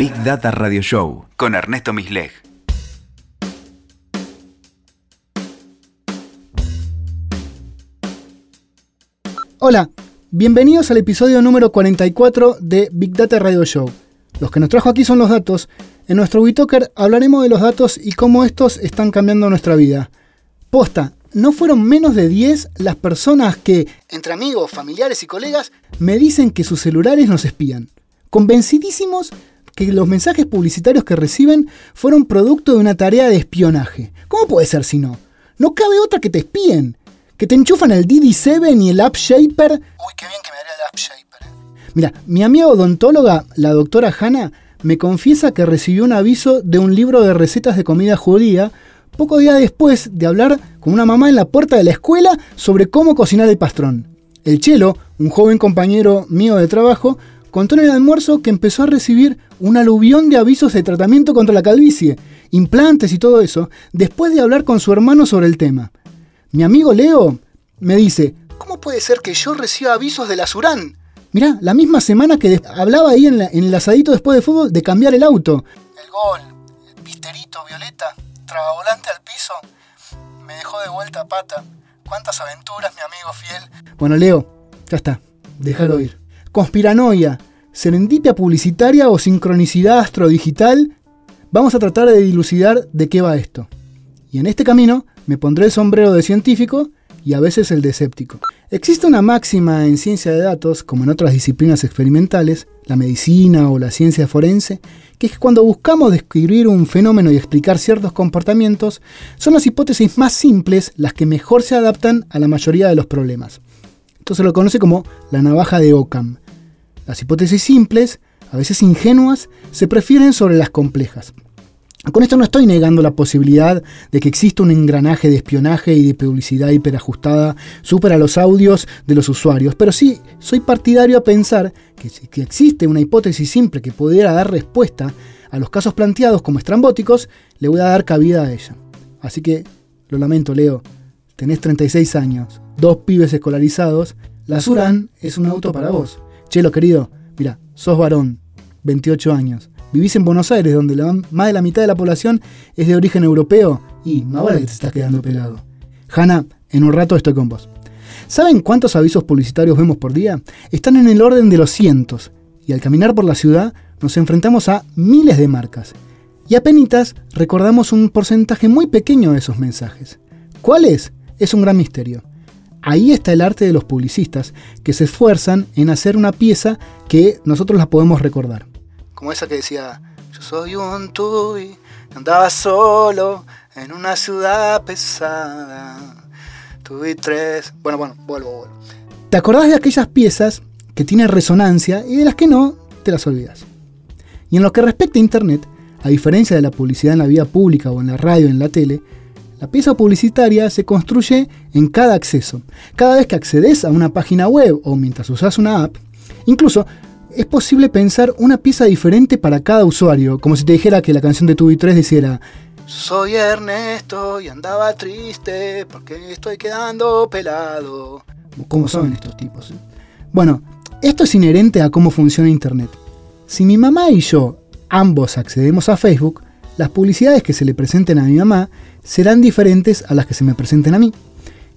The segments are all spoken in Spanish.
Big Data Radio Show con Ernesto Misleg. Hola, bienvenidos al episodio número 44 de Big Data Radio Show. Los que nos trajo aquí son los datos. En nuestro WeTalker hablaremos de los datos y cómo estos están cambiando nuestra vida. Posta, no fueron menos de 10 las personas que, entre amigos, familiares y colegas, me dicen que sus celulares nos espían. Convencidísimos que los mensajes publicitarios que reciben fueron producto de una tarea de espionaje. ¿Cómo puede ser si no? No cabe otra que te espíen que te enchufan el DD7 y el App Shaper. Uy, qué bien que me haría el App Shaper. Eh. Mira, mi amiga odontóloga, la doctora Hanna, me confiesa que recibió un aviso de un libro de recetas de comida judía poco días después de hablar con una mamá en la puerta de la escuela sobre cómo cocinar el pastrón. El Chelo, un joven compañero mío de trabajo, contó en el almuerzo que empezó a recibir un aluvión de avisos de tratamiento contra la calvicie, implantes y todo eso, después de hablar con su hermano sobre el tema. Mi amigo Leo me dice, ¿cómo puede ser que yo reciba avisos de la Surán? Mirá, la misma semana que hablaba ahí en, el asadito después de fútbol de cambiar el auto. El gol, el pisterito violeta, trabavolante al piso, me dejó de vuelta pata. Cuántas aventuras, mi amigo fiel. Bueno, Leo, ya está, déjalo ir. Conspiranoia, serendipia publicitaria o sincronicidad astrodigital, vamos a tratar de dilucidar de qué va esto. Y en este camino me pondré el sombrero de científico y a veces el de escéptico. Existe una máxima en ciencia de datos, como en otras disciplinas experimentales, la medicina o la ciencia forense, que es que cuando buscamos describir un fenómeno y explicar ciertos comportamientos, son las hipótesis más simples las que mejor se adaptan a la mayoría de los problemas. Esto se lo conoce como la navaja de Occam. Las hipótesis simples, a veces ingenuas, se prefieren sobre las complejas. Con esto no estoy negando la posibilidad de que exista un engranaje de espionaje y de publicidad hiperajustada supera los audios de los usuarios, pero sí soy partidario a pensar que si existe una hipótesis simple que pudiera dar respuesta a los casos planteados como estrambóticos, le voy a dar cabida a ella. Así que, lo lamento, Leo, tenés 36 años, dos pibes escolarizados, la Suran es un auto para vos. Chelo, querido, mira, sos varón, 28 años vivís en Buenos Aires, donde más de la mitad de la población es de origen europeo, y no vale que te estás quedando pelado. Hanna, en un rato estoy con vos. ¿Saben cuántos avisos publicitarios vemos por día? Están en el orden de los cientos, y al caminar por la ciudad nos enfrentamos a miles de marcas. Y apenas recordamos un porcentaje muy pequeño de esos mensajes. ¿Cuál es? Es un gran misterio. Ahí está el arte de los publicistas, que se esfuerzan en hacer una pieza que nosotros la podemos recordar como esa que decía, yo soy un tuy, andaba solo en una ciudad pesada. Tuve tres. Bueno, bueno, vuelvo, vuelvo. ¿Te acordás de aquellas piezas que tienen resonancia y de las que no, te las olvidas? Y en lo que respecta a Internet, a diferencia de la publicidad en la vía pública o en la radio o en la tele, la pieza publicitaria se construye en cada acceso. Cada vez que accedes a una página web o mientras usas una app, incluso es posible pensar una pieza diferente para cada usuario, como si te dijera que la canción de Tubi 3 dijera Soy Ernesto y andaba triste porque estoy quedando pelado. ¿Cómo son estos tipos? Bueno, esto es inherente a cómo funciona Internet. Si mi mamá y yo ambos accedemos a Facebook, las publicidades que se le presenten a mi mamá serán diferentes a las que se me presenten a mí.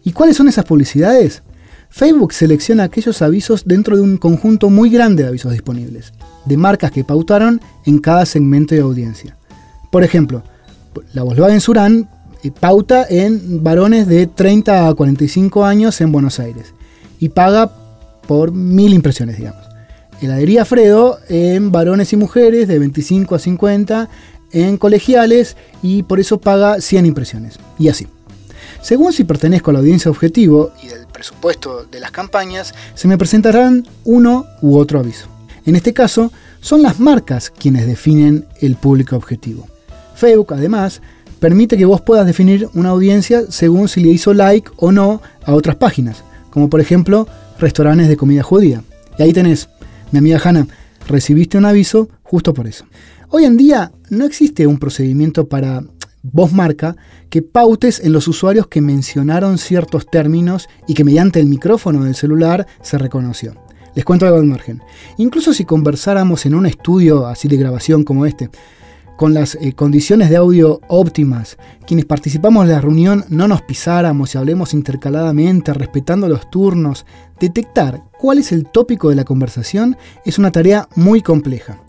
¿Y cuáles son esas publicidades? Facebook selecciona aquellos avisos dentro de un conjunto muy grande de avisos disponibles, de marcas que pautaron en cada segmento de audiencia. Por ejemplo, la Volkswagen Surán eh, pauta en varones de 30 a 45 años en Buenos Aires y paga por mil impresiones, digamos. Heladería Fredo en varones y mujeres de 25 a 50 en colegiales y por eso paga 100 impresiones. Y así. Según si pertenezco a la audiencia objetivo y del presupuesto de las campañas, se me presentarán uno u otro aviso. En este caso, son las marcas quienes definen el público objetivo. Facebook, además, permite que vos puedas definir una audiencia según si le hizo like o no a otras páginas, como por ejemplo restaurantes de comida judía. Y ahí tenés, mi amiga Hanna, recibiste un aviso justo por eso. Hoy en día no existe un procedimiento para vos marca que pautes en los usuarios que mencionaron ciertos términos y que mediante el micrófono del celular se reconoció. Les cuento algo al margen. Incluso si conversáramos en un estudio así de grabación como este, con las eh, condiciones de audio óptimas, quienes participamos de la reunión no nos pisáramos y hablemos intercaladamente, respetando los turnos, detectar cuál es el tópico de la conversación es una tarea muy compleja.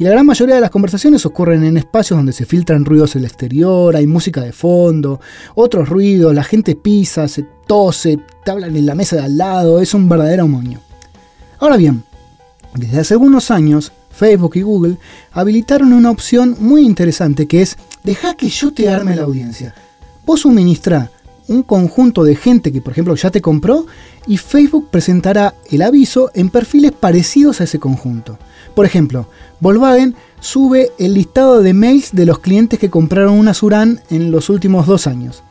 Y la gran mayoría de las conversaciones ocurren en espacios donde se filtran ruidos del exterior, hay música de fondo, otros ruidos, la gente pisa, se tose, te hablan en la mesa de al lado, es un verdadero moño. Ahora bien, desde hace algunos años, Facebook y Google habilitaron una opción muy interesante que es, deja que yo te arme la audiencia. Vos suministra un conjunto de gente que por ejemplo ya te compró y Facebook presentará el aviso en perfiles parecidos a ese conjunto. Por ejemplo, Volkswagen sube el listado de mails de los clientes que compraron una Suran en los últimos dos años.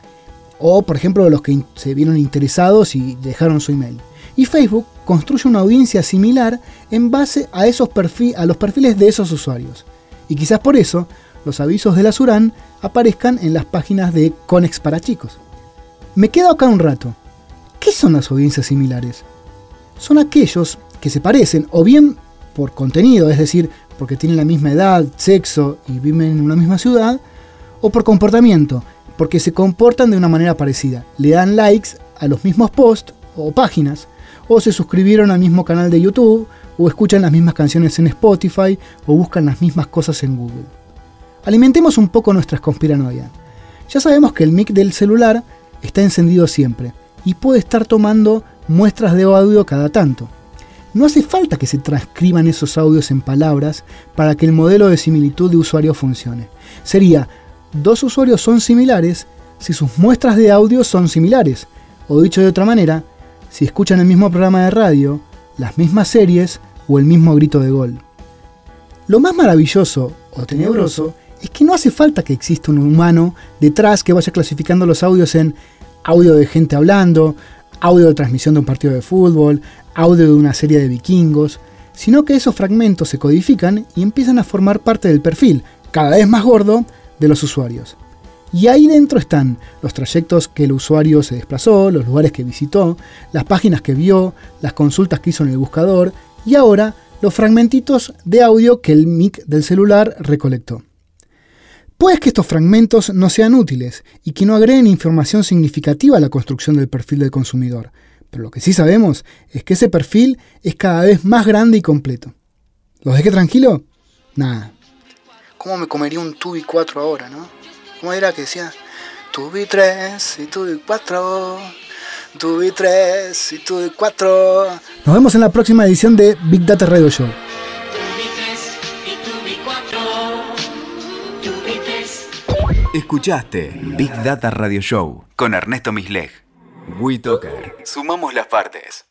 O por ejemplo de los que se vieron interesados y dejaron su email. Y Facebook construye una audiencia similar en base a, esos a los perfiles de esos usuarios. Y quizás por eso los avisos de la Suran aparezcan en las páginas de Conex para chicos. Me quedo acá un rato. ¿Qué son las audiencias similares? Son aquellos que se parecen o bien por contenido, es decir, porque tienen la misma edad, sexo y viven en una misma ciudad, o por comportamiento, porque se comportan de una manera parecida. Le dan likes a los mismos posts o páginas, o se suscribieron al mismo canal de YouTube, o escuchan las mismas canciones en Spotify, o buscan las mismas cosas en Google. Alimentemos un poco nuestras conspiranoias. Ya sabemos que el mic del celular está encendido siempre y puede estar tomando muestras de audio cada tanto. No hace falta que se transcriban esos audios en palabras para que el modelo de similitud de usuario funcione. Sería, dos usuarios son similares si sus muestras de audio son similares, o dicho de otra manera, si escuchan el mismo programa de radio, las mismas series o el mismo grito de gol. Lo más maravilloso o tenebroso es que no hace falta que exista un humano detrás que vaya clasificando los audios en audio de gente hablando, audio de transmisión de un partido de fútbol, audio de una serie de vikingos, sino que esos fragmentos se codifican y empiezan a formar parte del perfil, cada vez más gordo, de los usuarios. Y ahí dentro están los trayectos que el usuario se desplazó, los lugares que visitó, las páginas que vio, las consultas que hizo en el buscador y ahora los fragmentitos de audio que el mic del celular recolectó. Puede que estos fragmentos no sean útiles y que no agreguen información significativa a la construcción del perfil del consumidor, pero lo que sí sabemos es que ese perfil es cada vez más grande y completo. ¿Los dejé tranquilo? Nada. ¿Cómo me comería un tubi 4 ahora, no? ¿Cómo era que decía? Tuve tres y tuve cuatro. Tuve tres y tuve cuatro. Nos vemos en la próxima edición de Big Data Radio Show. Escuchaste Big Data Radio Show con Ernesto Misleg. WeToker. Sumamos las partes.